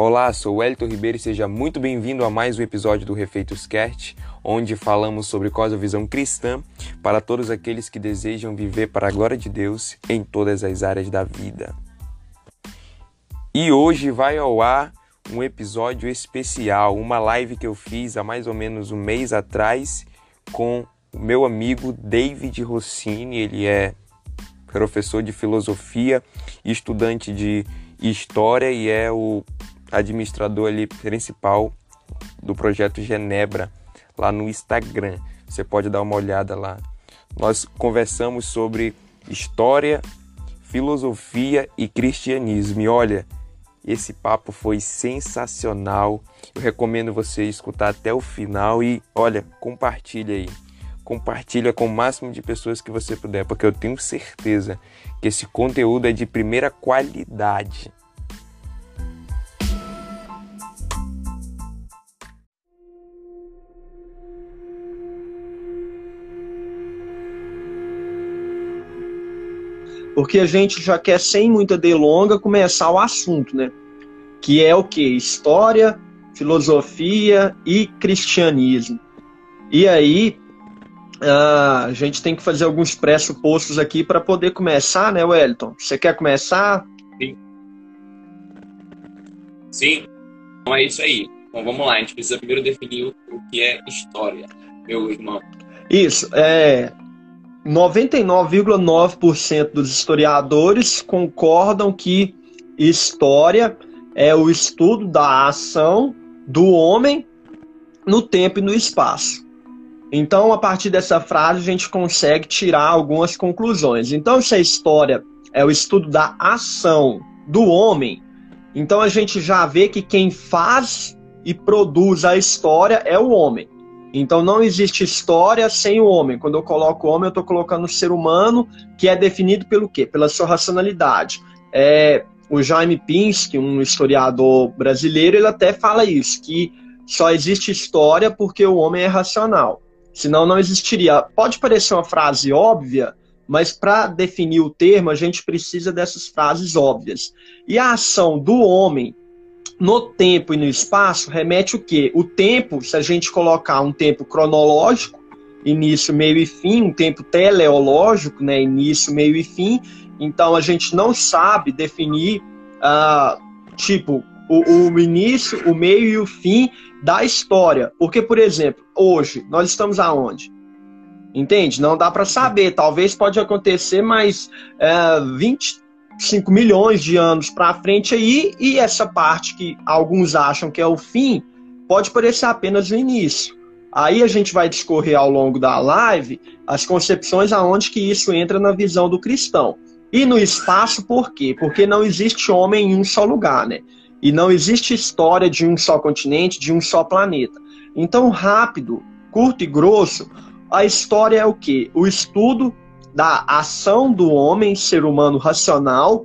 Olá, sou o Elton Ribeiro e seja muito bem-vindo a mais um episódio do Refeitos Cast, onde falamos sobre cosmovisão cristã para todos aqueles que desejam viver para a glória de Deus em todas as áreas da vida. E hoje vai ao ar um episódio especial, uma live que eu fiz há mais ou menos um mês atrás com o meu amigo David Rossini, ele é professor de filosofia, estudante de história e é o administrador ali principal do projeto Genebra lá no Instagram. Você pode dar uma olhada lá. Nós conversamos sobre história, filosofia e cristianismo. E olha, esse papo foi sensacional. Eu recomendo você escutar até o final e olha, compartilha aí. Compartilha com o máximo de pessoas que você puder, porque eu tenho certeza que esse conteúdo é de primeira qualidade. Porque a gente já quer, sem muita delonga, começar o assunto, né? Que é o que? História, filosofia e cristianismo. E aí, a gente tem que fazer alguns pressupostos aqui para poder começar, né, Wellington? Você quer começar? Sim. Sim. Então é isso aí. Então vamos lá, a gente precisa primeiro definir o que é história, meu irmão. Isso, é. 99,9% dos historiadores concordam que história é o estudo da ação do homem no tempo e no espaço. Então, a partir dessa frase, a gente consegue tirar algumas conclusões. Então, se a história é o estudo da ação do homem, então a gente já vê que quem faz e produz a história é o homem. Então não existe história sem o homem. Quando eu coloco o homem, eu estou colocando o ser humano, que é definido pelo quê? Pela sua racionalidade. É, o Jaime Pinsky, um historiador brasileiro, ele até fala isso, que só existe história porque o homem é racional. Senão não existiria. Pode parecer uma frase óbvia, mas para definir o termo, a gente precisa dessas frases óbvias. E a ação do homem no tempo e no espaço remete o quê? O tempo, se a gente colocar um tempo cronológico, início, meio e fim, um tempo teleológico, né, início, meio e fim, então a gente não sabe definir, uh, tipo, o, o início, o meio e o fim da história. Porque, por exemplo, hoje, nós estamos aonde? Entende? Não dá para saber. Talvez pode acontecer, mas uh, 20, 5 milhões de anos para frente aí, e essa parte que alguns acham que é o fim, pode parecer apenas o início. Aí a gente vai discorrer ao longo da live as concepções aonde que isso entra na visão do cristão. E no espaço, por quê? Porque não existe homem em um só lugar, né? E não existe história de um só continente, de um só planeta. Então, rápido, curto e grosso, a história é o quê? O estudo da ação do homem, ser humano racional,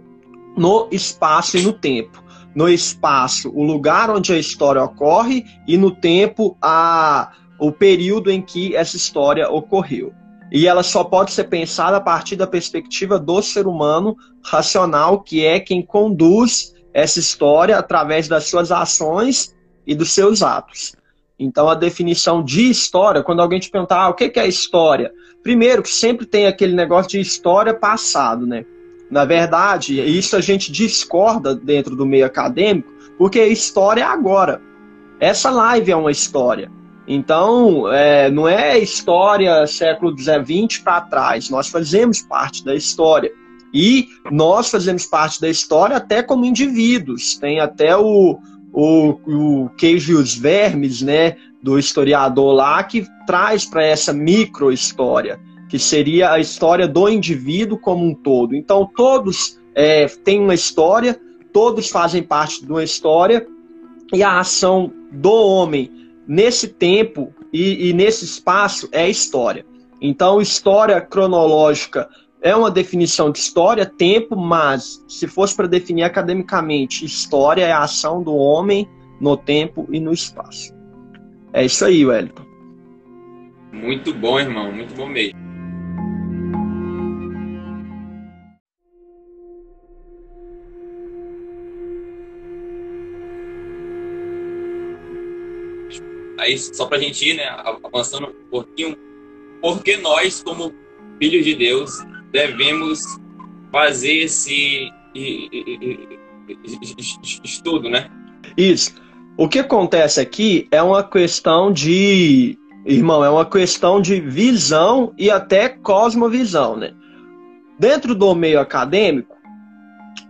no espaço e no tempo. No espaço, o lugar onde a história ocorre, e no tempo, a, o período em que essa história ocorreu. E ela só pode ser pensada a partir da perspectiva do ser humano racional, que é quem conduz essa história através das suas ações e dos seus atos. Então, a definição de história, quando alguém te perguntar ah, o que é história, Primeiro, que sempre tem aquele negócio de história passado, né? Na verdade, isso a gente discorda dentro do meio acadêmico, porque história é agora. Essa live é uma história. Então, é, não é história século XX para trás. Nós fazemos parte da história. E nós fazemos parte da história até como indivíduos. Tem até o, o, o Queijo e os Vermes, né? Do historiador lá que traz para essa micro-história, que seria a história do indivíduo como um todo. Então, todos é, têm uma história, todos fazem parte de uma história, e a ação do homem nesse tempo e, e nesse espaço é história. Então, história cronológica é uma definição de história, tempo, mas se fosse para definir academicamente, história é a ação do homem no tempo e no espaço. É isso aí, Wellington. Muito bom, irmão, muito bom mesmo. aí só para a gente ir né, avançando um pouquinho, porque nós, como filhos de Deus, devemos fazer esse estudo, né? Isso. O que acontece aqui é uma questão de, irmão, é uma questão de visão e até cosmovisão, né? Dentro do meio acadêmico,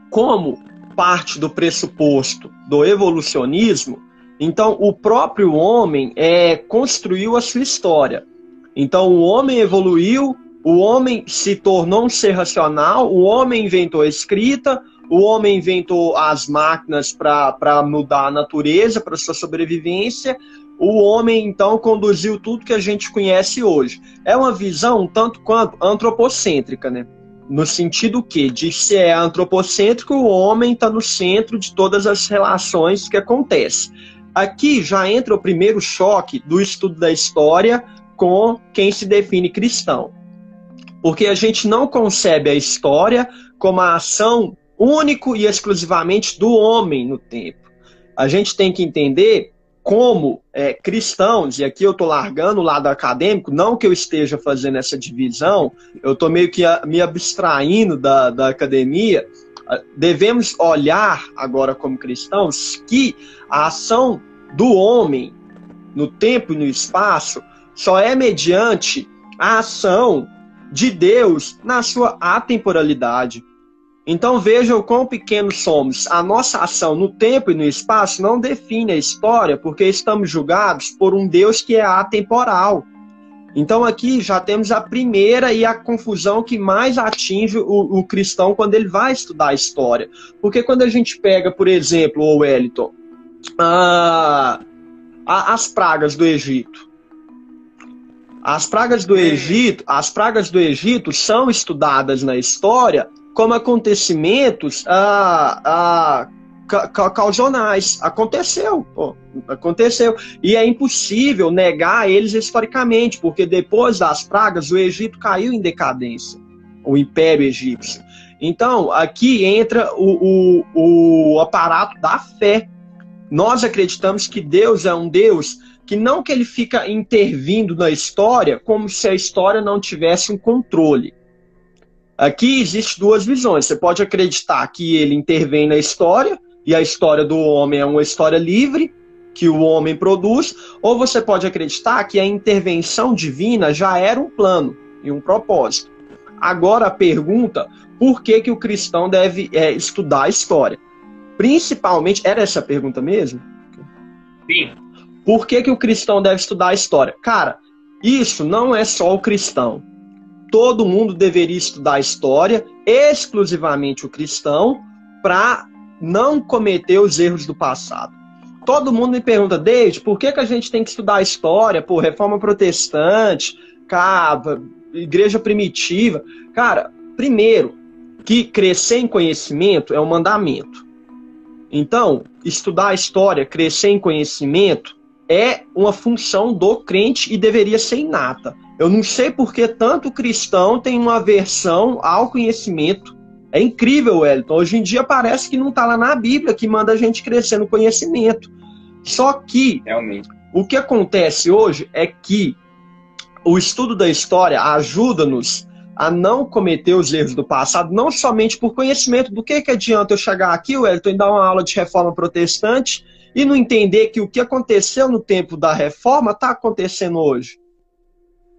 como parte do pressuposto do evolucionismo, então o próprio homem é, construiu a sua história. Então o homem evoluiu, o homem se tornou um ser racional, o homem inventou a escrita, o homem inventou as máquinas para mudar a natureza, para sua sobrevivência. O homem, então, conduziu tudo que a gente conhece hoje. É uma visão tanto quanto antropocêntrica, né? No sentido que, de se é antropocêntrico, o homem está no centro de todas as relações que acontecem. Aqui já entra o primeiro choque do estudo da história com quem se define cristão. Porque a gente não concebe a história como a ação único e exclusivamente do homem no tempo. A gente tem que entender como é, cristãos, e aqui eu estou largando o lado acadêmico, não que eu esteja fazendo essa divisão, eu estou meio que me abstraindo da, da academia, devemos olhar agora como cristãos que a ação do homem no tempo e no espaço só é mediante a ação de Deus na sua atemporalidade. Então veja o quão pequenos somos. A nossa ação no tempo e no espaço não define a história, porque estamos julgados por um Deus que é atemporal. Então aqui já temos a primeira e a confusão que mais atinge o, o cristão quando ele vai estudar a história. Porque quando a gente pega, por exemplo, o Wellington, a, a, as pragas do Egito. As pragas do Egito, as pragas do Egito são estudadas na história como acontecimentos ah, ah, causionais. Aconteceu, pô, aconteceu. E é impossível negar eles historicamente, porque depois das pragas o Egito caiu em decadência, o Império Egípcio. Então, aqui entra o, o, o aparato da fé. Nós acreditamos que Deus é um Deus que não que ele fica intervindo na história como se a história não tivesse um controle. Aqui existem duas visões. Você pode acreditar que ele intervém na história, e a história do homem é uma história livre, que o homem produz, ou você pode acreditar que a intervenção divina já era um plano e um propósito. Agora a pergunta, por que, que o cristão deve é, estudar a história? Principalmente, era essa a pergunta mesmo? Sim. Por que, que o cristão deve estudar a história? Cara, isso não é só o cristão todo mundo deveria estudar história, exclusivamente o cristão, para não cometer os erros do passado. Todo mundo me pergunta, David, por que, que a gente tem que estudar história? Pô, reforma protestante, cara, igreja primitiva. Cara, primeiro, que crescer em conhecimento é um mandamento. Então, estudar a história, crescer em conhecimento, é uma função do crente e deveria ser inata. Eu não sei por que tanto cristão tem uma aversão ao conhecimento. É incrível, Wellington. Hoje em dia parece que não está lá na Bíblia que manda a gente crescer no conhecimento. Só que Realmente. o que acontece hoje é que o estudo da história ajuda-nos a não cometer os erros do passado, não somente por conhecimento. Do que, que adianta eu chegar aqui, Wellington, e dar uma aula de reforma protestante e não entender que o que aconteceu no tempo da reforma está acontecendo hoje?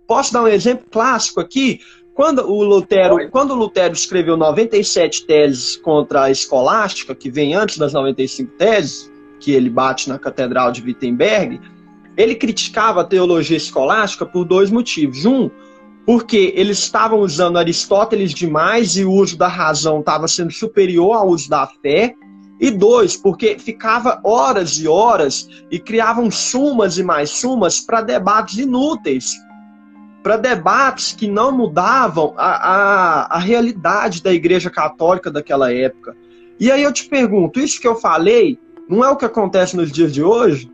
Posso dar um exemplo clássico aqui? Quando o Lutero, quando o Lutero escreveu 97 teses contra a escolástica, que vem antes das 95 teses, que ele bate na Catedral de Wittenberg, ele criticava a teologia escolástica por dois motivos. Um, porque eles estavam usando Aristóteles demais e o uso da razão estava sendo superior ao uso da fé. E dois, porque ficava horas e horas e criavam sumas e mais sumas para debates inúteis, para debates que não mudavam a, a, a realidade da Igreja Católica daquela época. E aí eu te pergunto, isso que eu falei não é o que acontece nos dias de hoje?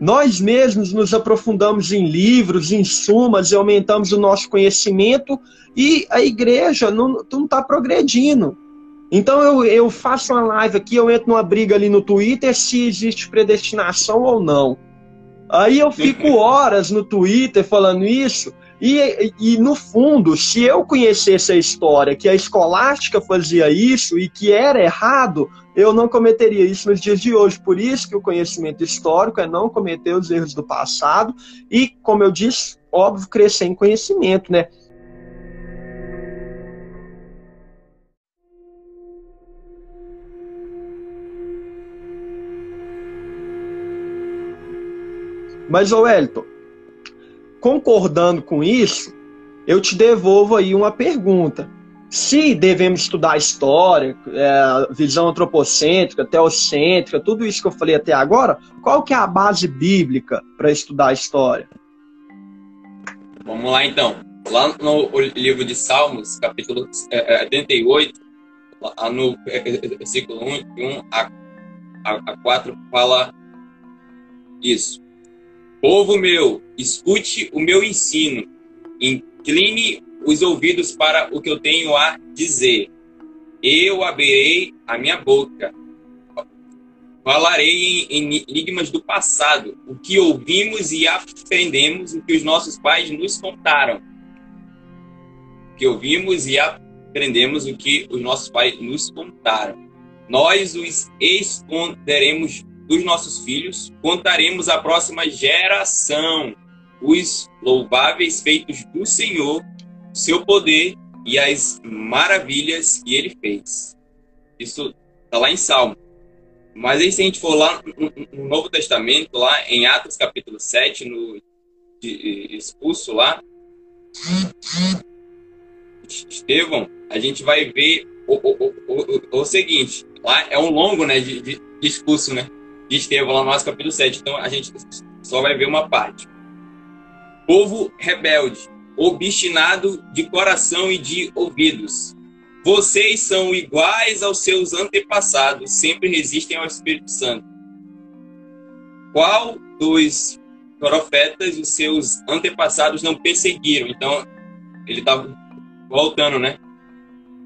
Nós mesmos nos aprofundamos em livros, em sumas, e aumentamos o nosso conhecimento, e a igreja não está progredindo. Então eu, eu faço uma live aqui, eu entro numa briga ali no Twitter se existe predestinação ou não. Aí eu fico horas no Twitter falando isso, e, e, no fundo, se eu conhecesse a história que a escolástica fazia isso e que era errado, eu não cometeria isso nos dias de hoje. Por isso que o conhecimento histórico é não cometer os erros do passado e, como eu disse, óbvio, crescer em conhecimento, né? Mas, ô Wellington, concordando com isso, eu te devolvo aí uma pergunta. Se devemos estudar história, é, visão antropocêntrica, teocêntrica, tudo isso que eu falei até agora, qual que é a base bíblica para estudar história? Vamos lá então. Lá no livro de Salmos, capítulo 78, é, no versículo 1, 1 a 4, fala isso. Povo meu, escute o meu ensino, incline os ouvidos para o que eu tenho a dizer. Eu abrirei a minha boca, falarei em enigmas do passado, o que ouvimos e aprendemos, o que os nossos pais nos contaram. O que ouvimos e aprendemos, o que os nossos pais nos contaram. Nós os esconderemos dos nossos filhos, contaremos à próxima geração os louváveis feitos do Senhor, seu poder e as maravilhas que ele fez. Isso está lá em Salmo. Mas aí, se a gente for lá no Novo Testamento, lá em Atos capítulo 7, no expulso lá, Estevão, a gente vai ver o, o, o, o, seguinte, lá é um longo né, de, de discurso, né? De Estevão, lá no nosso capítulo 7. Então a gente só vai ver uma parte. Povo rebelde, obstinado de coração e de ouvidos. Vocês são iguais aos seus antepassados, sempre resistem ao Espírito Santo. Qual dos profetas os seus antepassados não perseguiram? Então, ele estava voltando, né?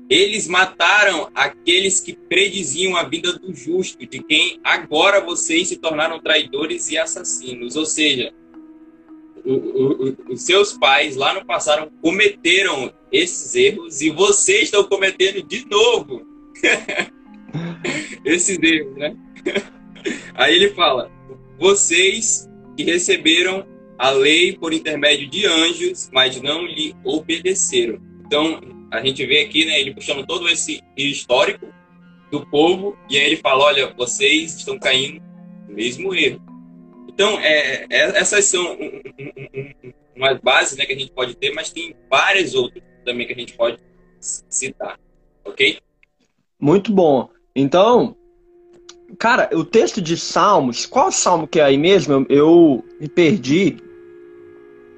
Eles mataram aqueles que prediziam a vida do justo, de quem agora vocês se tornaram traidores e assassinos. Ou seja, o, o, os seus pais lá no passado cometeram esses erros e vocês estão cometendo de novo esses erros, né? Aí ele fala: vocês que receberam a lei por intermédio de anjos, mas não lhe obedeceram. Então, a gente vê aqui, né, ele puxando todo esse histórico do povo, e aí ele fala: olha, vocês estão caindo no mesmo erro. Então, é, é, essas são um, um, um, umas bases né, que a gente pode ter, mas tem várias outras também que a gente pode citar. Ok? Muito bom. Então, cara, o texto de Salmos, qual salmo que é aí mesmo? Eu, eu me perdi.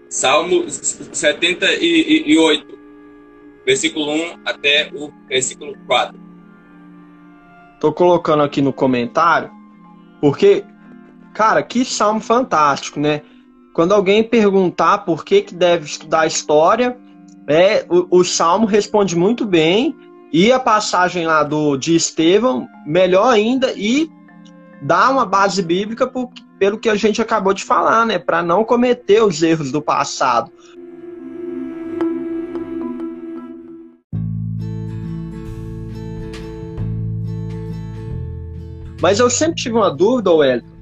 Salmo 78 versículo 1 até o versículo 4. Tô colocando aqui no comentário, porque, cara, que salmo fantástico, né? Quando alguém perguntar por que, que deve estudar história, é, o, o salmo responde muito bem, e a passagem lá do, de Estevão, melhor ainda, e dá uma base bíblica por, pelo que a gente acabou de falar, né? Para não cometer os erros do passado. Mas eu sempre tive uma dúvida, Wellington,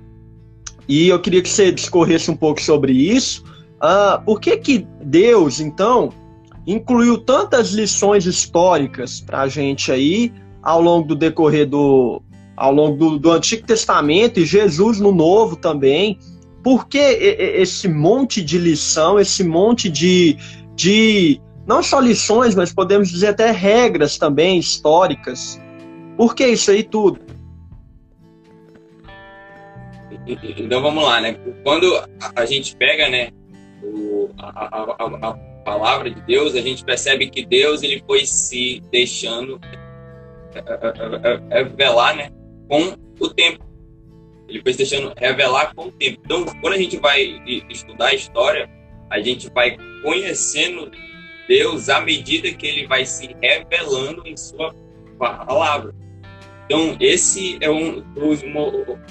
e eu queria que você discorresse um pouco sobre isso. Uh, por que, que Deus, então, incluiu tantas lições históricas para a gente aí ao longo do decorrer do, ao longo do, do, Antigo Testamento e Jesus no Novo também? Por que esse monte de lição, esse monte de, de não só lições, mas podemos dizer até regras também históricas? Por que isso aí tudo? Então vamos lá, né? Quando a gente pega, né, o, a, a, a, palavra de Deus, a gente percebe que Deus ele foi se deixando é, é, é, revelar, né, com o tempo. Ele foi se deixando revelar com o tempo. Então, quando a gente vai estudar a história, a gente vai conhecendo Deus à medida que ele vai se revelando em sua palavra. Então, esse é um dos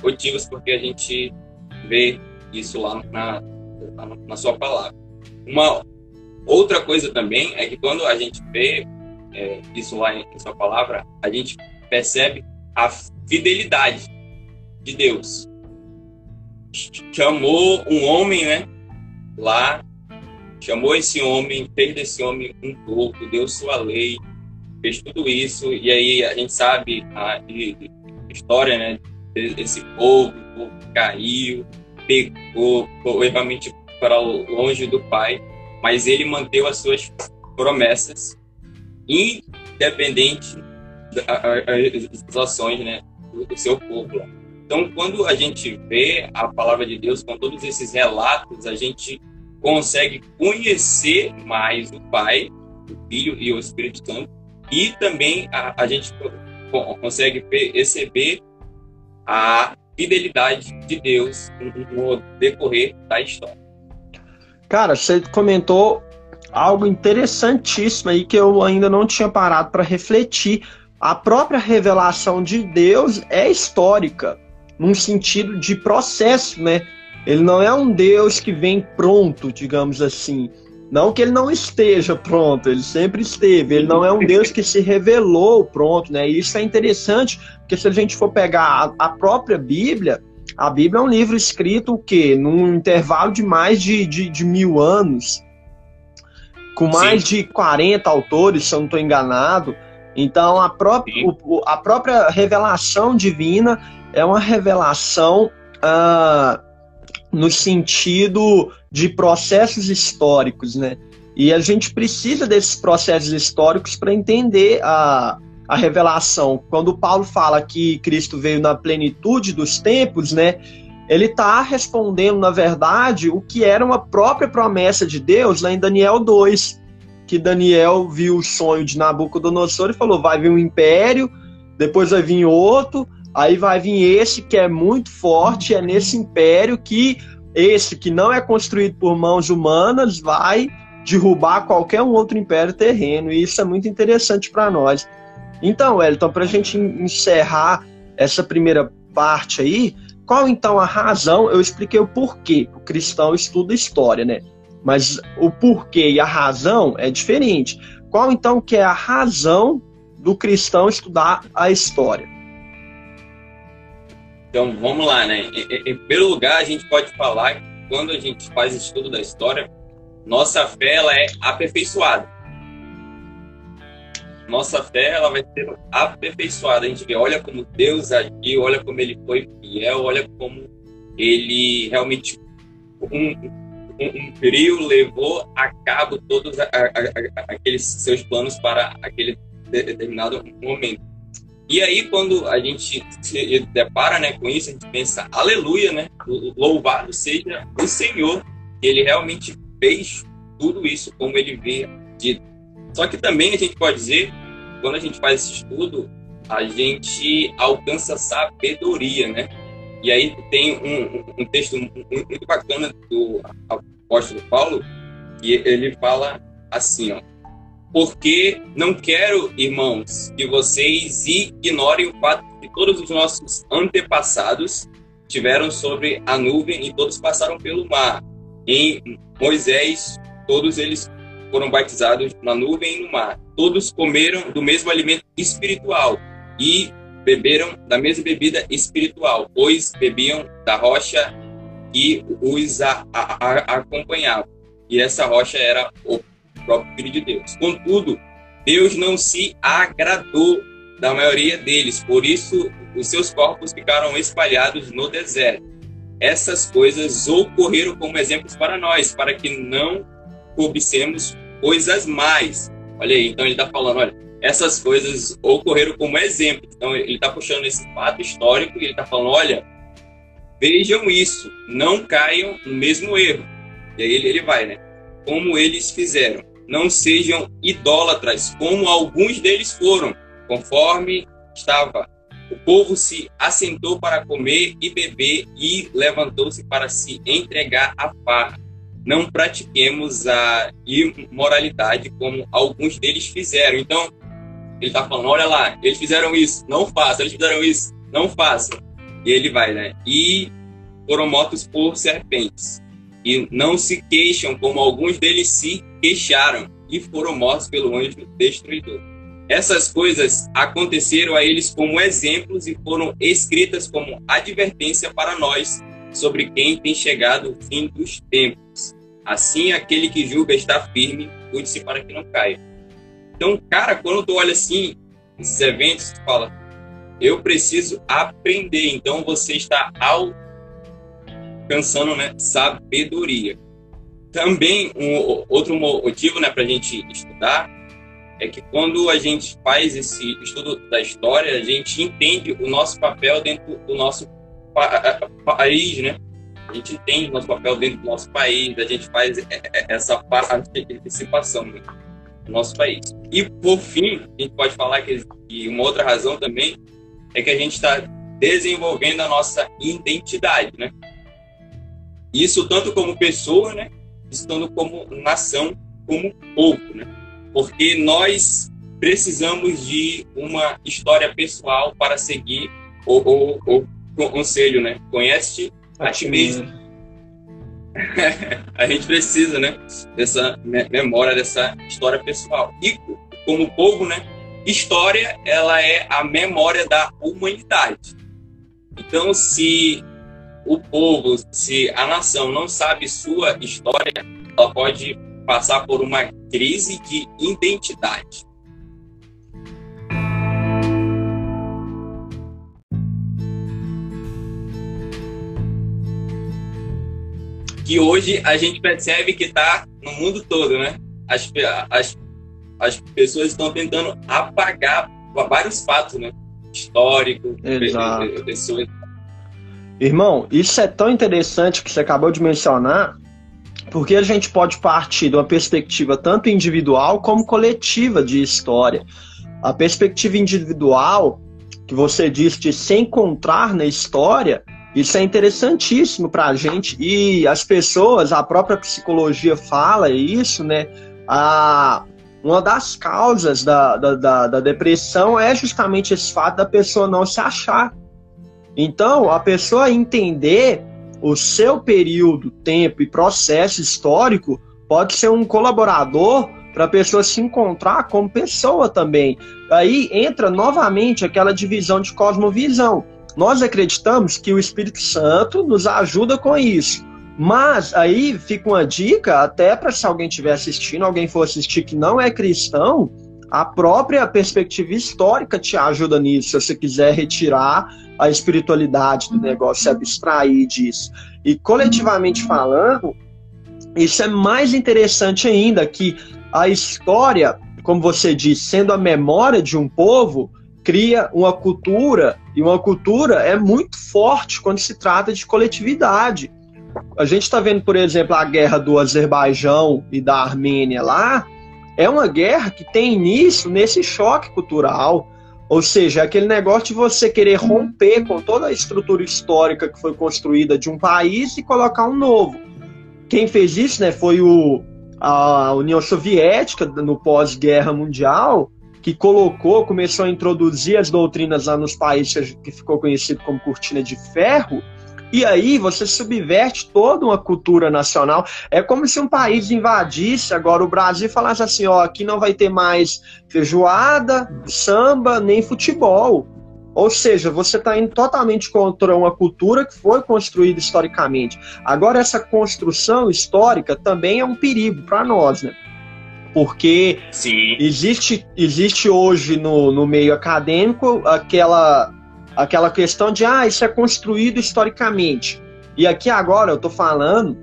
motivos porque a gente vê isso lá na, na, sua palavra. Uma outra coisa também é que quando a gente vê é, isso lá em, em sua palavra, a gente percebe a fidelidade de Deus. Chamou um homem, né? Lá, chamou esse homem, fez desse homem um corpo, deu sua lei, fez tudo isso, e aí a gente sabe a, a história, né? Esse povo, o povo caiu, pecou, foi realmente para longe do Pai, mas ele manteve as suas promessas, independente das ações né, do seu povo. Então, quando a gente vê a palavra de Deus com todos esses relatos, a gente consegue conhecer mais o Pai, o Filho e o Espírito Santo, e também a, a gente consegue perceber a fidelidade de Deus no decorrer da história. Cara, você comentou algo interessantíssimo aí que eu ainda não tinha parado para refletir. A própria revelação de Deus é histórica, num sentido de processo, né? Ele não é um Deus que vem pronto, digamos assim. Não que ele não esteja pronto, ele sempre esteve. Ele não é um Deus que se revelou pronto, né? E isso é interessante, porque se a gente for pegar a, a própria Bíblia, a Bíblia é um livro escrito o quê? Num intervalo de mais de, de, de mil anos, com mais Sim. de 40 autores, se eu não estou enganado. Então, a própria, o, a própria revelação divina é uma revelação uh, no sentido de processos históricos, né? E a gente precisa desses processos históricos para entender a, a revelação. Quando Paulo fala que Cristo veio na plenitude dos tempos, né? Ele está respondendo, na verdade, o que era uma própria promessa de Deus lá em Daniel 2, que Daniel viu o sonho de Nabucodonosor e falou: vai vir um império, depois vai vir outro, aí vai vir esse que é muito forte, é nesse império que esse que não é construído por mãos humanas vai derrubar qualquer um outro império terreno, e isso é muito interessante para nós. Então, Wellington, para a gente encerrar essa primeira parte aí, qual então a razão? Eu expliquei o porquê. O cristão estuda história, né? Mas o porquê e a razão é diferente. Qual então que é a razão do cristão estudar a história? Então, vamos lá, né? Em, primeiro lugar, a gente pode falar que quando a gente faz estudo da história, nossa fé ela é aperfeiçoada. Nossa fé ela vai ser aperfeiçoada. A gente vê, olha como Deus agiu, olha como ele foi fiel, olha como ele realmente um, um frio levou a cabo todos a, a, a, aqueles seus planos para aquele determinado momento. E aí, quando a gente se depara né, com isso, a gente pensa, aleluia, né? Louvado seja o Senhor, ele realmente fez tudo isso como ele vê dito. Só que também a gente pode dizer, quando a gente faz esse estudo, a gente alcança sabedoria, né? E aí tem um, um texto muito bacana do apóstolo Paulo, que ele fala assim, ó, porque não quero, irmãos, que vocês ignorem o fato que todos os nossos antepassados tiveram sobre a nuvem e todos passaram pelo mar. Em Moisés, todos eles foram batizados na nuvem e no mar. Todos comeram do mesmo alimento espiritual e beberam da mesma bebida espiritual, pois bebiam da rocha que os a, a, a, acompanhava. E essa rocha era o próprio Filho de Deus. Contudo, Deus não se agradou da maioria deles, por isso os seus corpos ficaram espalhados no deserto. Essas coisas ocorreram como exemplos para nós, para que não cobicemos coisas mais. Olha aí, então ele está falando, olha, essas coisas ocorreram como exemplo. Então ele está puxando esse fato histórico e ele está falando, olha, vejam isso, não caiam no mesmo erro. E aí ele, ele vai, né? Como eles fizeram não sejam idólatras, como alguns deles foram, conforme estava. O povo se assentou para comer e beber e levantou-se para se entregar à farra. Não pratiquemos a imoralidade como alguns deles fizeram. Então, ele está falando: olha lá, eles fizeram isso, não façam, eles fizeram isso, não façam. E ele vai, né? E foram mortos por serpentes. E não se queixam, como alguns deles se queixaram e foram mortos pelo anjo destruidor. Essas coisas aconteceram a eles como exemplos e foram escritas como advertência para nós sobre quem tem chegado o fim dos tempos. Assim, aquele que julga está firme, cuide-se para que não caia. Então, cara, quando tu olha assim, esses eventos, tu fala, eu preciso aprender. Então, você está alcançando né, sabedoria. Também, um outro motivo né, para a gente estudar é que quando a gente faz esse estudo da história, a gente entende o nosso papel dentro do nosso país, né? A gente entende o nosso papel dentro do nosso país, a gente faz essa participação no nosso país. E, por fim, a gente pode falar que uma outra razão também é que a gente está desenvolvendo a nossa identidade, né? Isso tanto como pessoa, né? Isso tanto como nação, como povo, né? porque nós precisamos de uma história pessoal para seguir o, o, o conselho, né? Conhece a ti mesmo. a gente precisa, né? Dessa memória, dessa história pessoal. E como povo, né? História, ela é a memória da humanidade. Então, se o povo, se a nação não sabe sua história, ela pode passar por uma crise de identidade. Que hoje a gente percebe que está no mundo todo, né? As, as, as pessoas estão tentando apagar vários fatos, né? Históricos, pessoas. Irmão, isso é tão interessante que você acabou de mencionar, porque a gente pode partir de uma perspectiva tanto individual como coletiva de história. A perspectiva individual, que você disse de se encontrar na história, isso é interessantíssimo para a gente. E as pessoas, a própria psicologia fala isso, né? A, uma das causas da, da, da, da depressão é justamente esse fato da pessoa não se achar. Então, a pessoa entender o seu período, tempo e processo histórico pode ser um colaborador para a pessoa se encontrar como pessoa também. Aí entra novamente aquela divisão de cosmovisão. Nós acreditamos que o Espírito Santo nos ajuda com isso. Mas aí fica uma dica, até para se alguém estiver assistindo, alguém for assistir que não é cristão, a própria perspectiva histórica te ajuda nisso, se você quiser retirar a espiritualidade do negócio, se abstrair disso. E coletivamente falando, isso é mais interessante ainda, que a história, como você disse, sendo a memória de um povo, cria uma cultura, e uma cultura é muito forte quando se trata de coletividade. A gente está vendo, por exemplo, a guerra do Azerbaijão e da Armênia lá, é uma guerra que tem início nesse choque cultural, ou seja, aquele negócio de você querer romper com toda a estrutura histórica que foi construída de um país e colocar um novo. Quem fez isso né, foi o, a União Soviética no pós-guerra mundial, que colocou, começou a introduzir as doutrinas lá nos países que ficou conhecido como cortina de ferro, e aí você subverte toda uma cultura nacional. É como se um país invadisse agora o Brasil e falasse assim: ó, aqui não vai ter mais feijoada, samba, nem futebol. Ou seja, você está indo totalmente contra uma cultura que foi construída historicamente. Agora, essa construção histórica também é um perigo para nós, né? Porque Sim. Existe, existe hoje no, no meio acadêmico aquela aquela questão de, ah, isso é construído historicamente. E aqui agora eu estou falando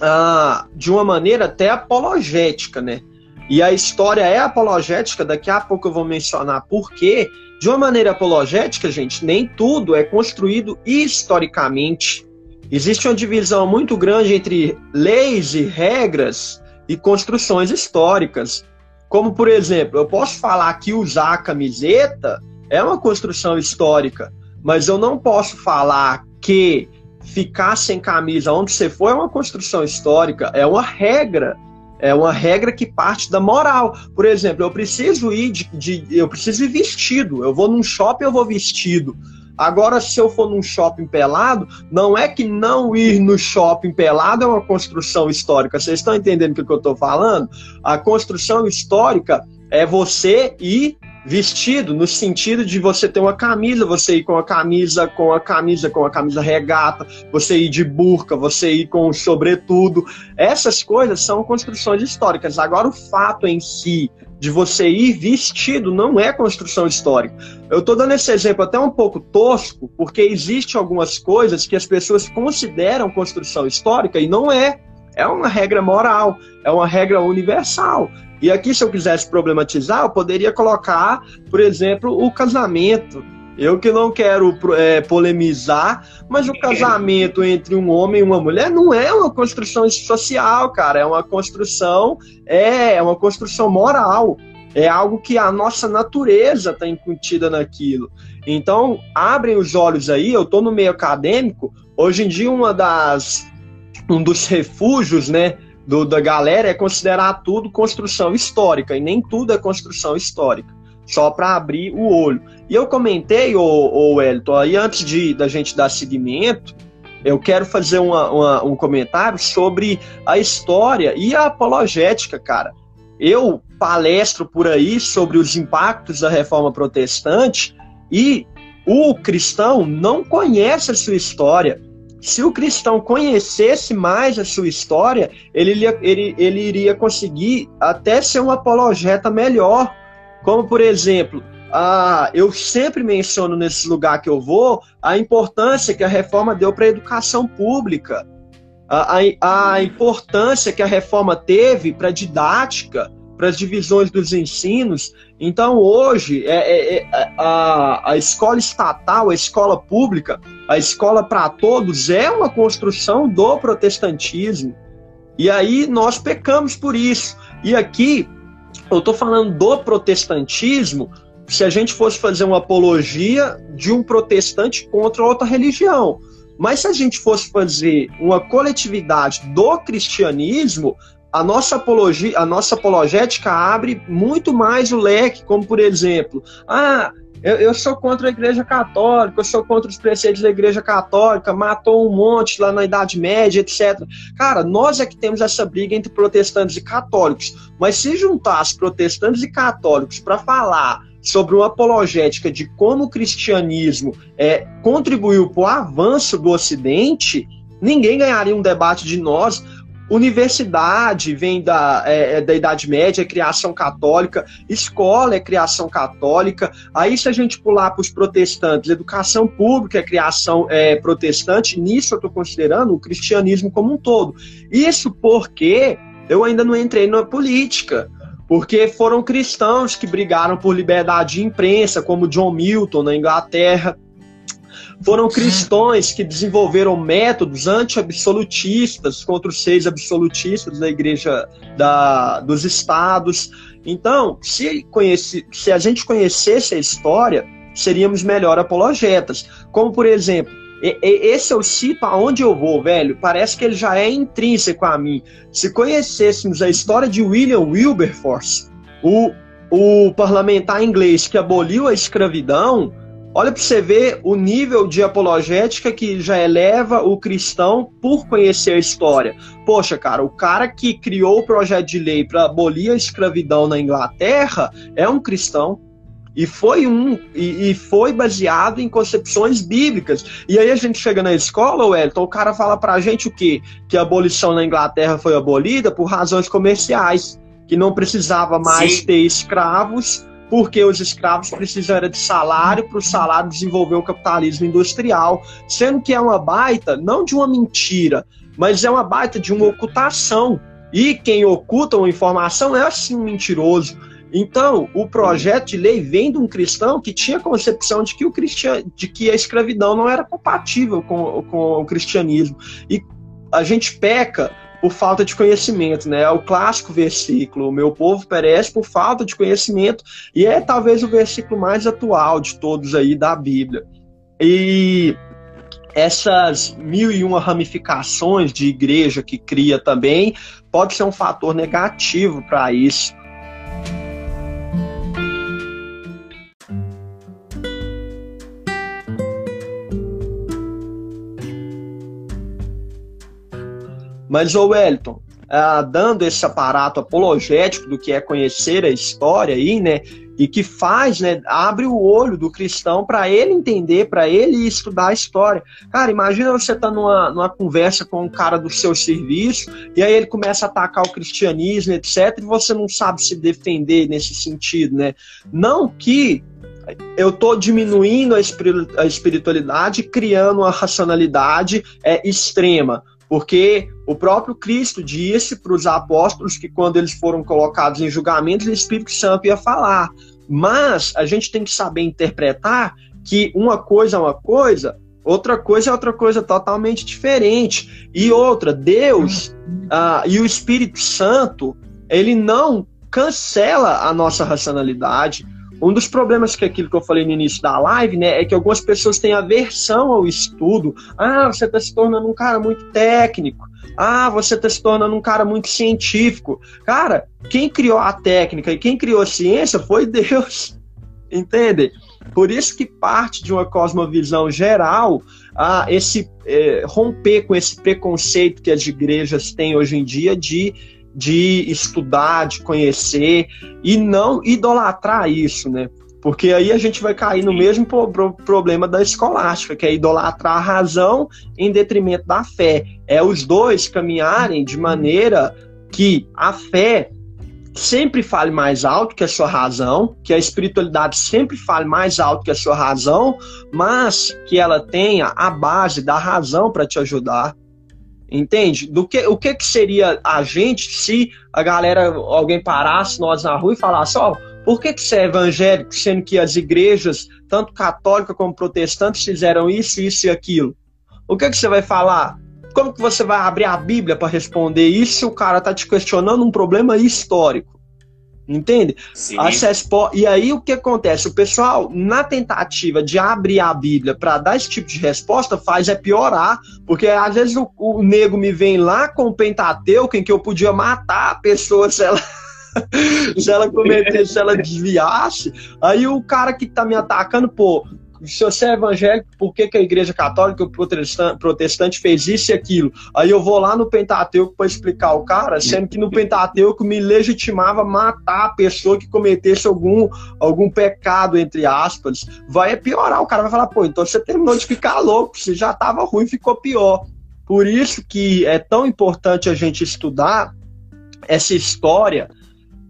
ah, de uma maneira até apologética, né? E a história é apologética, daqui a pouco eu vou mencionar por quê. De uma maneira apologética, gente, nem tudo é construído historicamente. Existe uma divisão muito grande entre leis e regras e construções históricas. Como, por exemplo, eu posso falar que usar a camiseta é uma construção histórica, mas eu não posso falar que ficar sem camisa onde você for é uma construção histórica, é uma regra, é uma regra que parte da moral. Por exemplo, eu preciso ir de, de eu preciso ir vestido. Eu vou num shopping, eu vou vestido. Agora, se eu for num shopping pelado, não é que não ir no shopping pelado é uma construção histórica. Vocês estão entendendo o que eu estou falando? A construção histórica é você ir vestido no sentido de você ter uma camisa, você ir com a camisa, com a camisa, com a camisa regata, você ir de burca, você ir com sobretudo. Essas coisas são construções históricas. Agora o fato em si de você ir vestido não é construção histórica. Eu estou dando esse exemplo até um pouco tosco, porque existe algumas coisas que as pessoas consideram construção histórica e não é. É uma regra moral, é uma regra universal. E aqui, se eu quisesse problematizar, eu poderia colocar, por exemplo, o casamento. Eu que não quero é, polemizar, mas o casamento entre um homem e uma mulher não é uma construção social, cara. É uma construção, é, é uma construção moral. É algo que a nossa natureza está incutida naquilo. Então, abrem os olhos aí. Eu estou no meio acadêmico. Hoje em dia, uma das um dos refúgios, né, do, da galera é considerar tudo construção histórica, e nem tudo é construção histórica, só para abrir o olho. E eu comentei, o, o Wellington, aí antes de da gente dar seguimento, eu quero fazer uma, uma, um comentário sobre a história e a apologética, cara. Eu palestro por aí sobre os impactos da reforma protestante e o cristão não conhece a sua história. Se o cristão conhecesse mais a sua história, ele, ele, ele iria conseguir até ser um apologeta melhor. Como, por exemplo, eu sempre menciono nesse lugar que eu vou a importância que a reforma deu para a educação pública, a, a, a importância que a reforma teve para a didática, para as divisões dos ensinos. Então, hoje, é, é, é, a, a escola estatal, a escola pública, a escola para todos é uma construção do protestantismo. E aí nós pecamos por isso. E aqui, eu estou falando do protestantismo se a gente fosse fazer uma apologia de um protestante contra outra religião. Mas se a gente fosse fazer uma coletividade do cristianismo, a nossa apologia, a nossa apologética abre muito mais o leque, como por exemplo, ah, eu, eu, sou contra a Igreja Católica, eu sou contra os preceitos da Igreja Católica, matou um monte lá na Idade Média, etc. Cara, nós é que temos essa briga entre protestantes e católicos. Mas se juntasse protestantes e católicos para falar sobre uma apologética de como o cristianismo é, contribuiu para o avanço do Ocidente, ninguém ganharia um debate de nós Universidade vem da, é, é, da Idade Média, é criação católica, escola é criação católica. Aí, se a gente pular para os protestantes, educação pública é criação é, protestante, nisso eu estou considerando o cristianismo como um todo. Isso porque eu ainda não entrei na política. Porque foram cristãos que brigaram por liberdade de imprensa, como John Milton na Inglaterra, foram cristãos que desenvolveram métodos anti-absolutistas contra os seis absolutistas da Igreja da, dos Estados. Então, se, conhece, se a gente conhecesse a história, seríamos melhor apologetas. Como, por exemplo, esse eu cito aonde eu vou, velho. Parece que ele já é intrínseco a mim. Se conhecêssemos a história de William Wilberforce, o, o parlamentar inglês que aboliu a escravidão, Olha para você ver o nível de apologética que já eleva o cristão por conhecer a história. Poxa, cara, o cara que criou o projeto de lei para abolir a escravidão na Inglaterra é um cristão. E foi um e, e, foi baseado em concepções bíblicas. E aí a gente chega na escola, Wellington, o cara fala pra gente o quê? Que a abolição na Inglaterra foi abolida por razões comerciais, que não precisava mais Sim. ter escravos porque os escravos precisam de salário para o salário desenvolver o capitalismo industrial, sendo que é uma baita, não de uma mentira, mas é uma baita de uma ocultação. E quem oculta uma informação é assim um mentiroso. Então, o projeto de lei vem de um cristão que tinha concepção de que, o de que a escravidão não era compatível com, com o cristianismo. E a gente peca por falta de conhecimento, né? É o clássico versículo, o meu povo perece por falta de conhecimento, e é talvez o versículo mais atual de todos aí da Bíblia. E essas mil e uma ramificações de igreja que cria também pode ser um fator negativo para isso. Mas, ô Wellington, ah, dando esse aparato apologético do que é conhecer a história aí, né? E que faz, né? Abre o olho do cristão para ele entender, para ele estudar a história. Cara, imagina você tá numa, numa conversa com um cara do seu serviço e aí ele começa a atacar o cristianismo, etc. E você não sabe se defender nesse sentido, né? Não que eu estou diminuindo a espiritualidade, criando uma racionalidade é, extrema. Porque o próprio Cristo disse para os apóstolos que quando eles foram colocados em julgamento, o Espírito Santo ia falar. Mas a gente tem que saber interpretar que uma coisa é uma coisa, outra coisa é outra coisa totalmente diferente. E outra, Deus ah, e o Espírito Santo, ele não cancela a nossa racionalidade. Um dos problemas que aquilo que eu falei no início da live, né, é que algumas pessoas têm aversão ao estudo. Ah, você está se tornando um cara muito técnico. Ah, você está se tornando um cara muito científico. Cara, quem criou a técnica e quem criou a ciência foi Deus. Entende? Por isso que parte de uma cosmovisão geral, ah, esse é, romper com esse preconceito que as igrejas têm hoje em dia de de estudar, de conhecer e não idolatrar isso, né? Porque aí a gente vai cair no mesmo pro problema da escolástica, que é idolatrar a razão em detrimento da fé. É os dois caminharem de maneira que a fé sempre fale mais alto que a sua razão, que a espiritualidade sempre fale mais alto que a sua razão, mas que ela tenha a base da razão para te ajudar. Entende? Do que, o que, que seria a gente se a galera, alguém parasse nós na rua e falasse, ó, oh, por que, que você é evangélico, sendo que as igrejas, tanto católica como protestantes, fizeram isso, isso e aquilo? O que, que você vai falar? Como que você vai abrir a Bíblia para responder isso se o cara tá te questionando um problema histórico? Entende? E aí o que acontece? O pessoal, na tentativa de abrir a Bíblia para dar esse tipo de resposta, faz é piorar, porque às vezes o, o nego me vem lá com o Pentateuco em que eu podia matar a pessoa se ela. se ela cometesse, se ela desviasse, aí o cara que tá me atacando, pô, se você é evangélico, por que, que a igreja católica o protestante, fez isso e aquilo? Aí eu vou lá no Pentateuco para explicar o cara, sendo que no Pentateuco me legitimava matar a pessoa que cometesse algum, algum pecado, entre aspas. Vai piorar, o cara vai falar, pô, então você terminou de ficar louco, você já estava ruim, ficou pior. Por isso que é tão importante a gente estudar essa história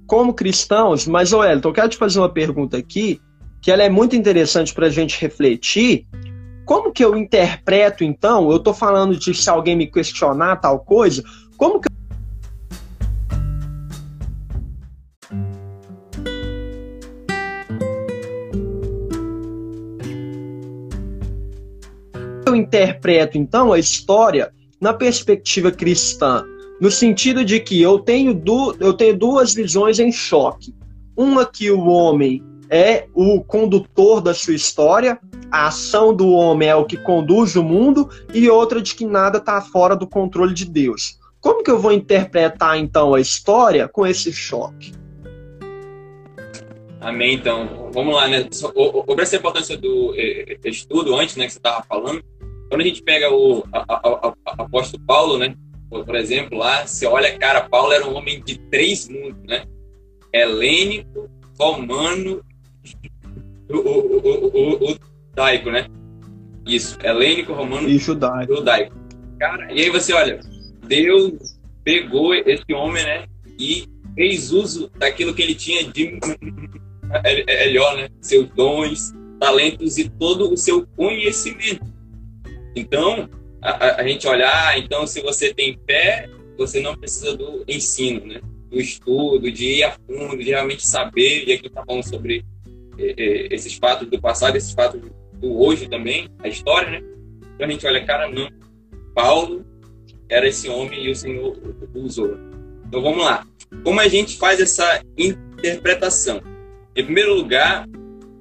como cristãos, mas, ô Elton, eu quero te fazer uma pergunta aqui, que ela é muito interessante para a gente refletir. Como que eu interpreto, então? Eu estou falando de se alguém me questionar tal coisa, como que eu interpreto então a história na perspectiva cristã, no sentido de que eu tenho, du eu tenho duas visões em choque. Uma que o homem é o condutor da sua história, a ação do homem é o que conduz o mundo, e outra de que nada está fora do controle de Deus. Como que eu vou interpretar então a história com esse choque? Amém, então. Vamos lá, né? Sobre essa importância do eh, eh, estudo antes, né, que você estava falando, quando a gente pega o apóstolo Paulo, né, por exemplo, lá, você olha, cara, Paulo era um homem de três mundos, né? Helênico, romano o, o, o, o, judaico, né? Isso, helênico, romano e judaico. judaico. Cara, e aí você olha, Deus pegou esse homem, né? E fez uso daquilo que ele tinha de melhor, né? Seus dons, talentos e todo o seu conhecimento. Então, a, a gente olhar, ah, então se você tem fé, você não precisa do ensino, né? Do estudo, de ir a fundo, de realmente saber, e aqui tá falando sobre esses fatos do passado, esses fatos do hoje também, a história, né? Então a gente olha, cara, não. Paulo era esse homem e o Senhor usou. Então vamos lá. Como a gente faz essa interpretação? Em primeiro lugar,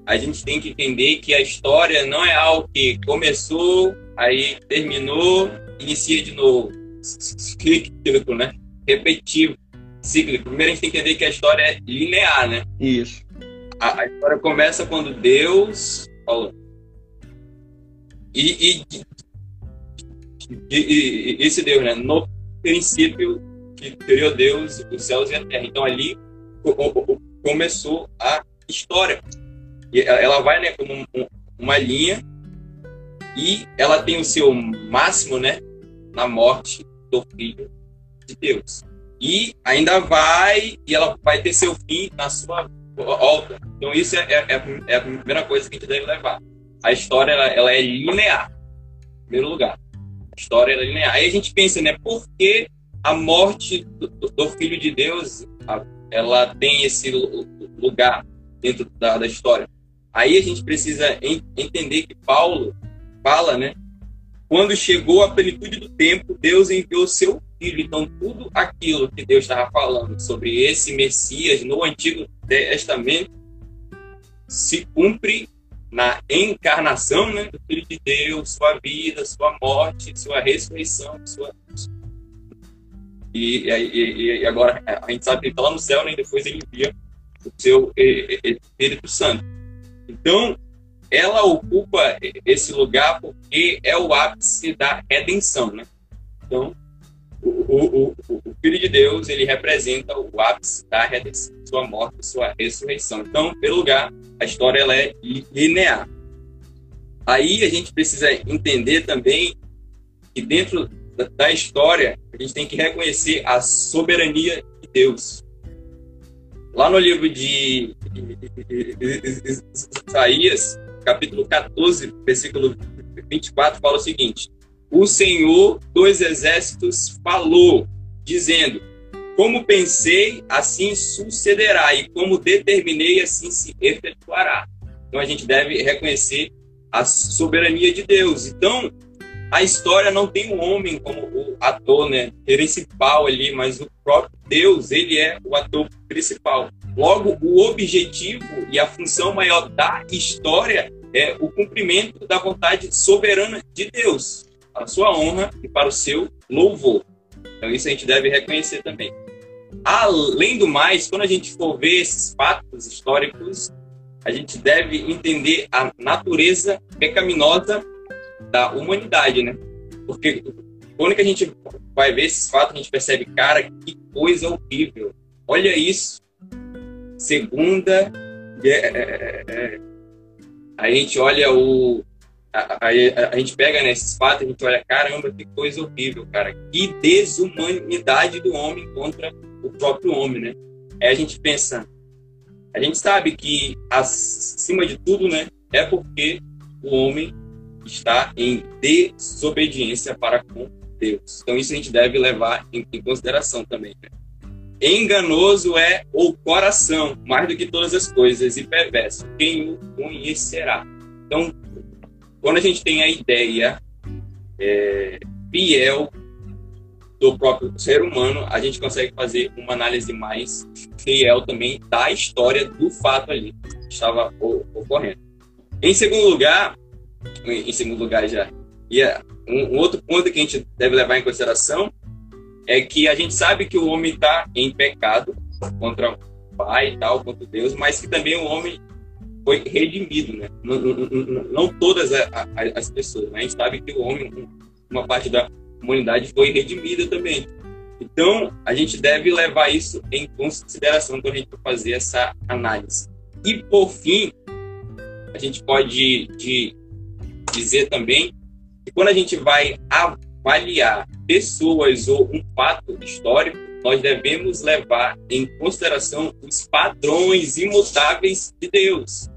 a gente tem que entender que a história não é algo que começou, aí terminou, inicia de novo. Cíclico, né? Repetitivo, cíclico. Primeiro a gente tem que entender que a história é linear, né? Isso a, a história começa quando Deus falou. E, e, e, e, esse Deus, né? No princípio que criou Deus, os céus e a terra. Então ali começou a história. E ela vai né, como uma linha e ela tem o seu máximo né, na morte do Filho de Deus. E ainda vai, e ela vai ter seu fim na sua. Então isso é, é, é, a primeira coisa que a gente deve levar. A história ela, ela é linear, em primeiro lugar. A história é linear. Aí a gente pensa, né, por que a morte do, do Filho de Deus ela tem esse lugar dentro da, da história? Aí a gente precisa entender que Paulo fala, né? Quando chegou a plenitude do tempo, Deus enviou seu filho. Então, tudo aquilo que Deus estava falando sobre esse Messias no Antigo Testamento se cumpre na encarnação né, do Filho de Deus, sua vida, sua morte, sua ressurreição, sua. E, e, e agora a gente sabe que ele está lá no céu, né, e depois ele envia o seu Espírito Santo. Então, ela ocupa esse lugar porque é o ápice da redenção, né? Então, o, o, o, o, Filho de Deus, ele representa o ápice da redenção, sua morte, sua ressurreição. Então, pelo lugar, a história ela é linear. Aí a gente precisa entender também que dentro da história, a gente tem que reconhecer a soberania de Deus. Lá no livro de Isaías, capítulo 14, versículo 24, fala o seguinte: O Senhor dos exércitos falou, dizendo: Como pensei, assim sucederá, e como determinei, assim se efetuará. Então a gente deve reconhecer a soberania de Deus. Então, a história não tem um homem como o ator né, principal ali, mas o próprio Deus, ele é o ator principal. Logo, o objetivo e a função maior da história é o cumprimento da vontade soberana de Deus, para a sua honra e para o seu louvor. Então, isso a gente deve reconhecer também. Além do mais, quando a gente for ver esses fatos históricos, a gente deve entender a natureza pecaminosa da humanidade, né? Porque quando que a gente vai ver esses fatos, a gente percebe, cara, que coisa horrível. Olha isso. Segunda é, é, é, a gente olha o. A, a, a, gente pega nesses né, fatos, a gente olha, caramba, que coisa horrível, cara. Que desumanidade do homem contra o próprio homem, né? Aí a gente pensa, a gente sabe que acima de tudo, né, é porque o homem está em desobediência para com Deus. Então isso a gente deve levar em, em consideração também. Né? Enganoso é o coração, mais do que todas as coisas, e perverso. Quem o conhecerá? Então, quando a gente tem a ideia é, fiel do próprio ser humano, a gente consegue fazer uma análise mais fiel também da história do fato ali que estava ocorrendo. Em segundo lugar, em segundo lugar já, e um, um outro ponto que a gente deve levar em consideração é que a gente sabe que o homem está em pecado contra o Pai e tal, contra Deus, mas que também o homem foi redimido, né? Não, não, não todas as pessoas, né? A gente sabe que o homem, uma parte da humanidade foi redimida também. Então, a gente deve levar isso em consideração quando a gente fazer essa análise. E, por fim, a gente pode de, dizer também que quando a gente vai avaliar pessoas ou um fato histórico, nós devemos levar em consideração os padrões imutáveis de Deus.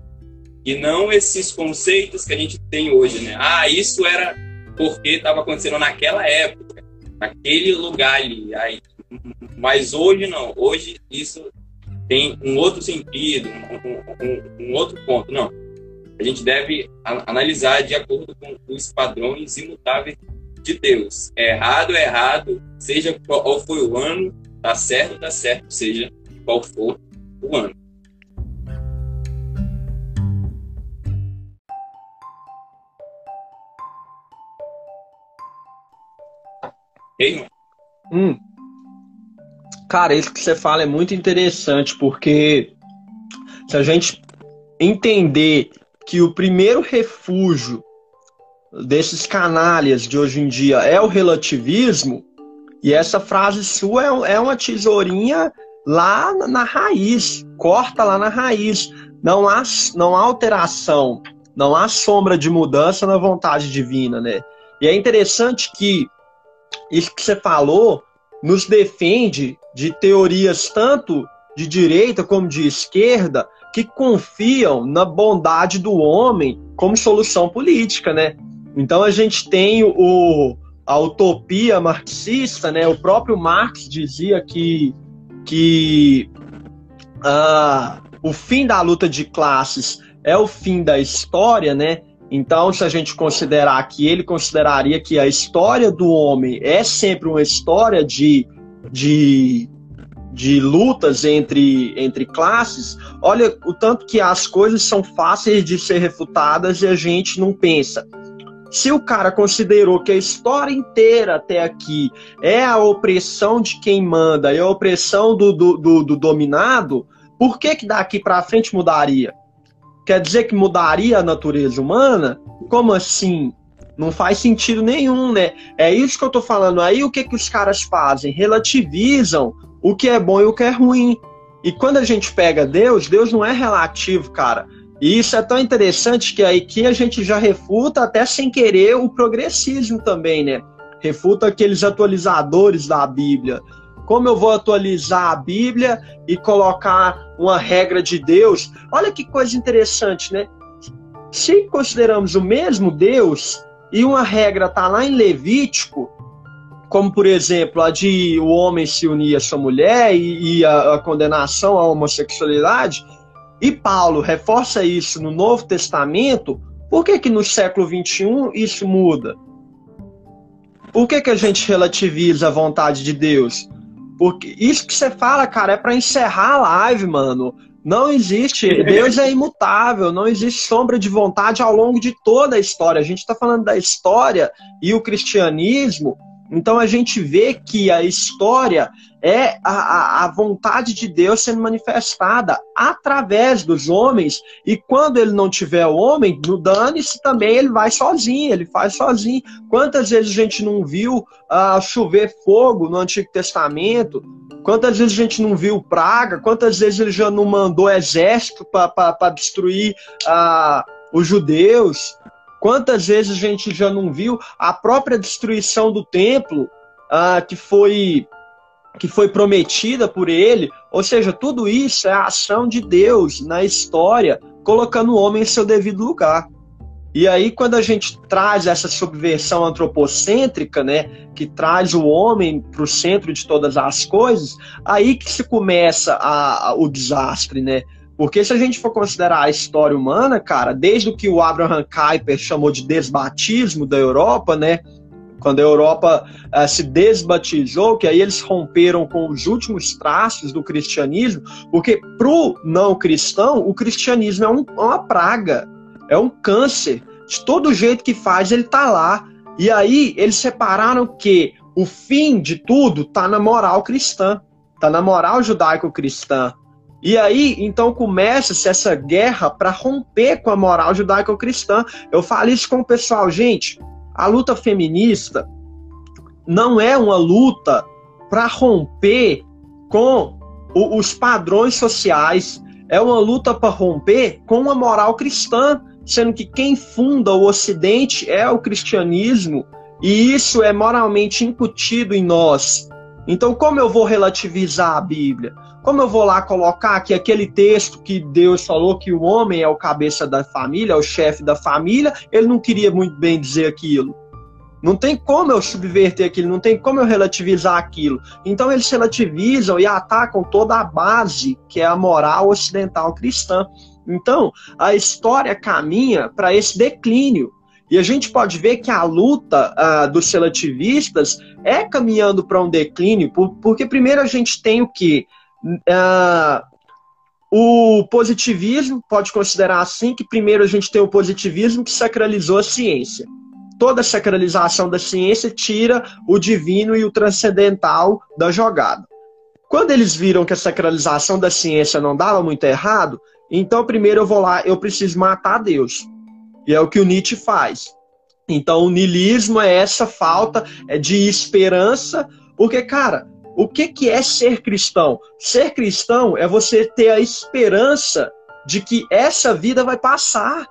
E não esses conceitos que a gente tem hoje, né? Ah, isso era porque estava acontecendo naquela época, naquele lugar ali. Aí, mas hoje não. Hoje isso tem um outro sentido, um, um, um outro ponto. Não. A gente deve analisar de acordo com os padrões imutáveis de Deus. É errado, é errado, seja qual for o ano, tá certo, tá certo, seja qual for o ano. Ei. Hum. Cara, isso que você fala é muito interessante, porque se a gente entender que o primeiro refúgio desses canalhas de hoje em dia é o relativismo, E essa frase sua é, é uma tesourinha lá na, na raiz, corta lá na raiz. Não há, não há alteração, não há sombra de mudança na vontade divina, né? E é interessante que isso que você falou nos defende de teorias tanto de direita como de esquerda que confiam na bondade do homem como solução política, né? Então a gente tem o, a utopia marxista, né? O próprio Marx dizia que, que uh, o fim da luta de classes é o fim da história, né? Então, se a gente considerar que ele consideraria que a história do homem é sempre uma história de, de, de lutas entre, entre classes, olha o tanto que as coisas são fáceis de ser refutadas e a gente não pensa. Se o cara considerou que a história inteira até aqui é a opressão de quem manda, é a opressão do, do, do, do dominado, por que, que daqui para frente mudaria? Quer dizer que mudaria a natureza humana? Como assim? Não faz sentido nenhum, né? É isso que eu tô falando. Aí o que, que os caras fazem? Relativizam o que é bom e o que é ruim. E quando a gente pega Deus, Deus não é relativo, cara. E isso é tão interessante que aí que a gente já refuta, até sem querer, o progressismo também, né? Refuta aqueles atualizadores da Bíblia. Como eu vou atualizar a Bíblia e colocar uma regra de Deus? Olha que coisa interessante, né? Se consideramos o mesmo Deus e uma regra está lá em Levítico, como por exemplo a de o homem se unir a sua mulher e, e a, a condenação à homossexualidade, e Paulo reforça isso no Novo Testamento, por que, que no século XXI isso muda? Por que, que a gente relativiza a vontade de Deus? Porque isso que você fala, cara, é para encerrar a live, mano. Não existe, Deus é imutável, não existe sombra de vontade ao longo de toda a história. A gente está falando da história e o cristianismo, então a gente vê que a história é a, a, vontade de Deus sendo manifestada através dos homens, e quando ele não tiver homem, no dane-se também, ele vai sozinho, ele faz sozinho. Quantas vezes a gente não viu uh, chover fogo no Antigo Testamento? Quantas vezes a gente não viu praga? Quantas vezes ele já não mandou exército para destruir uh, os judeus? Quantas vezes a gente já não viu a própria destruição do templo, uh, que foi que foi prometida por ele, ou seja, tudo isso é a ação de Deus na história, colocando o homem em seu devido lugar. E aí, quando a gente traz essa subversão antropocêntrica, né, que traz o homem para o centro de todas as coisas, aí que se começa a, a, o desastre, né? Porque se a gente for considerar a história humana, cara, desde o que o Abraham Kuyper chamou de desbatismo da Europa, né, quando a Europa uh, se desbatizou, que aí eles romperam com os últimos traços do cristianismo, porque para o não cristão, o cristianismo é, um, é uma praga, é um câncer. De todo jeito que faz, ele está lá. E aí eles separaram que o fim de tudo está na moral cristã, está na moral judaico-cristã. E aí, então, começa-se essa guerra para romper com a moral judaico-cristã. Eu falo isso com o pessoal, gente. A luta feminista não é uma luta para romper com o, os padrões sociais, é uma luta para romper com a moral cristã, sendo que quem funda o Ocidente é o cristianismo e isso é moralmente incutido em nós. Então, como eu vou relativizar a Bíblia? Como eu vou lá colocar que aquele texto que Deus falou que o homem é o cabeça da família, é o chefe da família, ele não queria muito bem dizer aquilo. Não tem como eu subverter aquilo, não tem como eu relativizar aquilo. Então eles relativizam e atacam toda a base, que é a moral ocidental cristã. Então, a história caminha para esse declínio. E a gente pode ver que a luta uh, dos relativistas é caminhando para um declínio, porque primeiro a gente tem o que? Uh, o positivismo, pode considerar assim, que primeiro a gente tem o positivismo que sacralizou a ciência. Toda sacralização da ciência tira o divino e o transcendental da jogada. Quando eles viram que a sacralização da ciência não dava muito errado, então primeiro eu vou lá, eu preciso matar Deus. E é o que o Nietzsche faz. Então o niilismo é essa falta de esperança Porque, cara, o que, que é ser cristão? Ser cristão é você ter a esperança de que essa vida vai passar.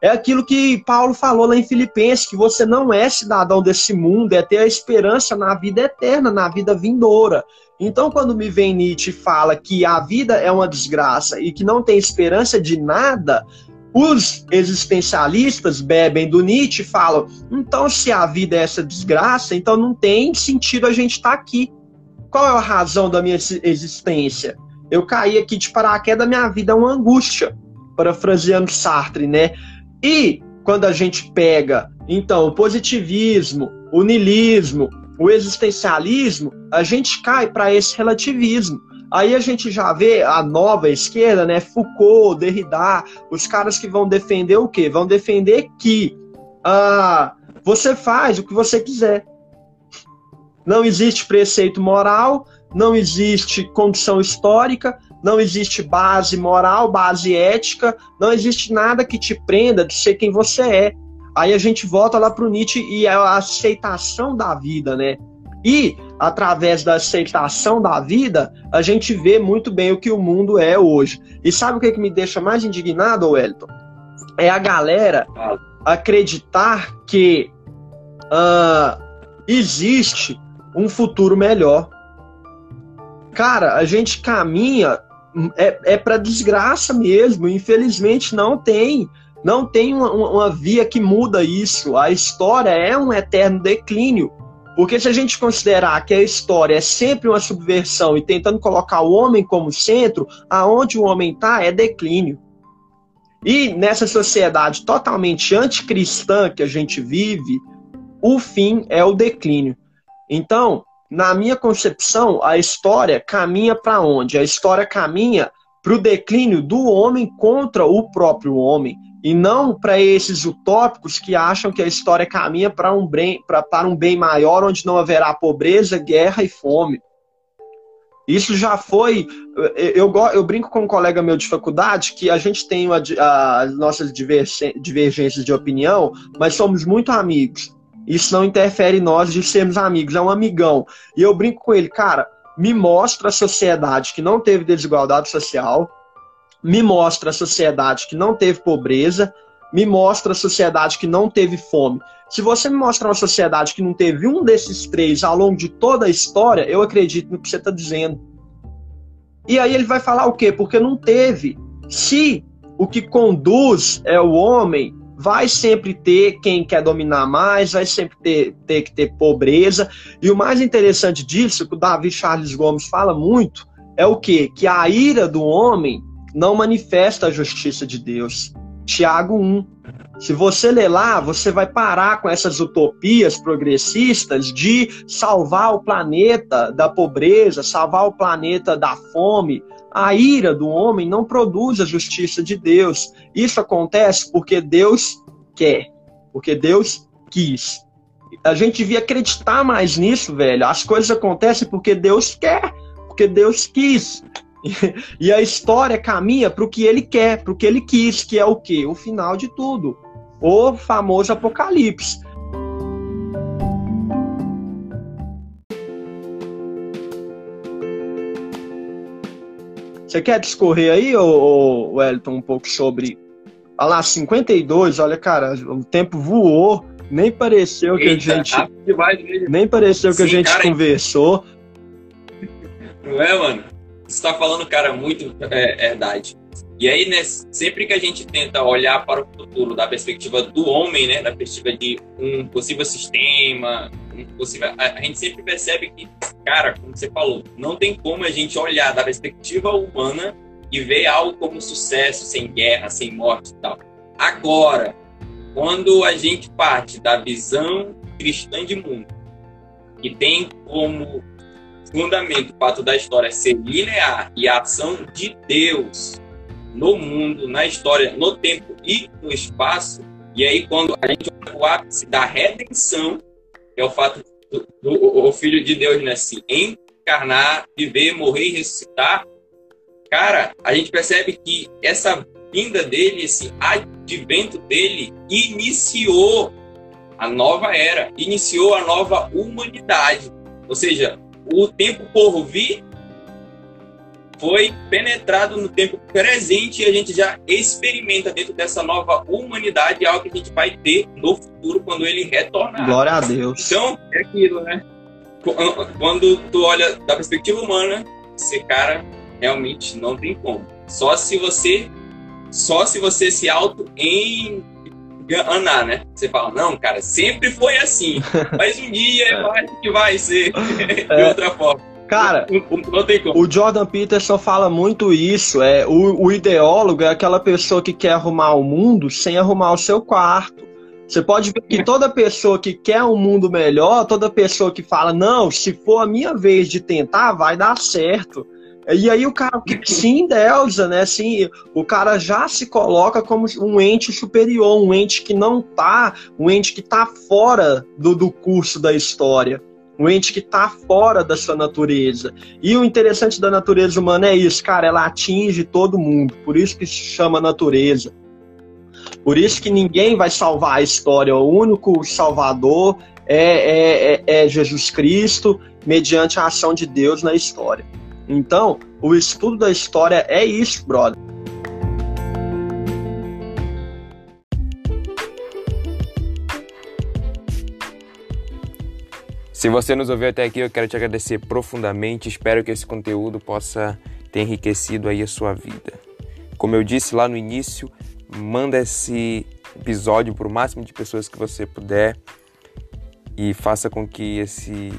É aquilo que Paulo falou lá em Filipenses, que você não é cidadão desse mundo, é ter a esperança na vida eterna, na vida vindoura. Então, quando me vem Nietzsche e fala que a vida é uma desgraça e que não tem esperança de nada, os existencialistas bebem do Nietzsche e falam: então, se a vida é essa desgraça, então não tem sentido a gente estar tá aqui. Qual é a razão da minha existência? Eu caí aqui de paraquedas, minha vida é uma angústia, parafraseando Sartre, né? E quando a gente pega, então, o positivismo, o niilismo, o existencialismo, a gente cai para esse relativismo. Aí a gente já vê a nova esquerda, né? Foucault, Derrida, os caras que vão defender o quê? Vão defender que ah, você faz o que você quiser. Não existe preceito moral, não existe condição histórica, não existe base moral, base ética, não existe nada que te prenda de ser quem você é. Aí a gente volta lá para o Nietzsche e a aceitação da vida, né? E através da aceitação da vida, a gente vê muito bem o que o mundo é hoje. E sabe o que, que me deixa mais indignado, Wellington? É a galera acreditar que uh, existe um futuro melhor. Cara, a gente caminha é, é para desgraça mesmo. Infelizmente não tem, não tem uma, uma via que muda isso. A história é um eterno declínio. Porque se a gente considerar que a história é sempre uma subversão e tentando colocar o homem como centro, aonde o homem está é declínio. E nessa sociedade totalmente anticristã que a gente vive, o fim é o declínio. Então, na minha concepção, a história caminha para onde? A história caminha para o declínio do homem contra o próprio homem e não para esses utópicos que acham que a história caminha para um, bem, para um bem maior, onde não haverá pobreza, guerra e fome. Isso já foi. Eu, eu, eu brinco com um colega meu de faculdade que a gente tem as nossas divergências de opinião, mas somos muito amigos. Isso não interfere em nós de sermos amigos, é um amigão. E eu brinco com ele, cara, me mostra a sociedade que não teve desigualdade social, me mostra a sociedade que não teve pobreza, me mostra a sociedade que não teve fome. Se você me mostrar uma sociedade que não teve um desses três ao longo de toda a história, eu acredito no que você está dizendo. E aí ele vai falar o quê? Porque não teve. Se o que conduz é o homem, vai sempre ter quem quer dominar mais, vai sempre ter, ter que ter pobreza. E o mais interessante disso, que o Davi Charles Gomes fala muito, é o quê? Que a ira do homem não manifesta a justiça de Deus. Tiago 1. Se você ler lá, você vai parar com essas utopias progressistas de salvar o planeta da pobreza, salvar o planeta da fome. A ira do homem não produz a justiça de Deus. Isso acontece porque Deus quer, porque Deus quis. A gente devia acreditar mais nisso, velho. As coisas acontecem porque Deus quer, porque Deus quis. E a história caminha para o que ele quer, para o que ele quis, que é o quê? O final de tudo. O famoso Apocalipse. Você quer discorrer aí, ô, Wellington, um pouco sobre. Olha lá, 52, olha, cara, o tempo voou, nem pareceu Eita, que a gente. Nem pareceu Sim, que a gente cara, conversou. Não é, mano? Você está falando, cara, muito é, verdade. E aí, né, sempre que a gente tenta olhar para o futuro da perspectiva do homem, né, da perspectiva de um possível sistema, um possível, a, a gente sempre percebe que, cara, como você falou, não tem como a gente olhar da perspectiva humana e ver algo como sucesso, sem guerra, sem morte e tal. Agora, quando a gente parte da visão cristã de mundo, que tem como fundamento o fato da história ser linear e a ação de Deus no mundo, na história, no tempo e no espaço, e aí quando a gente olha o ápice da redenção, que é o fato do, do o Filho de Deus né, se encarnar, viver, morrer e ressuscitar, cara, a gente percebe que essa vinda dele, esse advento dele, iniciou a nova era, iniciou a nova humanidade. Ou seja, o tempo por vir foi penetrado no tempo presente e a gente já experimenta dentro dessa nova humanidade algo que a gente vai ter no futuro quando ele retornar. Glória a Deus. Então, é aquilo, né? Quando tu olha da perspectiva humana, esse cara realmente não tem como. Só se você só se você se auto enganar, né? Você fala, não, cara, sempre foi assim. Mas um dia eu acho que vai ser de é. outra forma. Cara, o Jordan Peterson fala muito isso. É o, o ideólogo é aquela pessoa que quer arrumar o mundo sem arrumar o seu quarto. Você pode ver que toda pessoa que quer um mundo melhor, toda pessoa que fala, não, se for a minha vez de tentar, vai dar certo. E aí o cara se endeusa, né? Assim, o cara já se coloca como um ente superior, um ente que não tá, um ente que tá fora do, do curso da história um ente que está fora da sua natureza. E o interessante da natureza humana é isso, cara, ela atinge todo mundo, por isso que se chama natureza. Por isso que ninguém vai salvar a história, o único salvador é, é, é, é Jesus Cristo, mediante a ação de Deus na história. Então, o estudo da história é isso, brother. Se você nos ouviu até aqui, eu quero te agradecer profundamente. Espero que esse conteúdo possa ter enriquecido aí a sua vida. Como eu disse lá no início, manda esse episódio para o máximo de pessoas que você puder e faça com que esse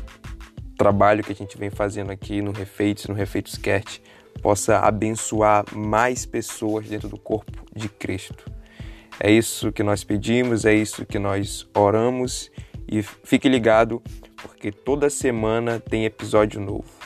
trabalho que a gente vem fazendo aqui no Refeitos, no Refeitos Cast, possa abençoar mais pessoas dentro do corpo de Cristo. É isso que nós pedimos, é isso que nós oramos e fique ligado porque toda semana tem episódio novo.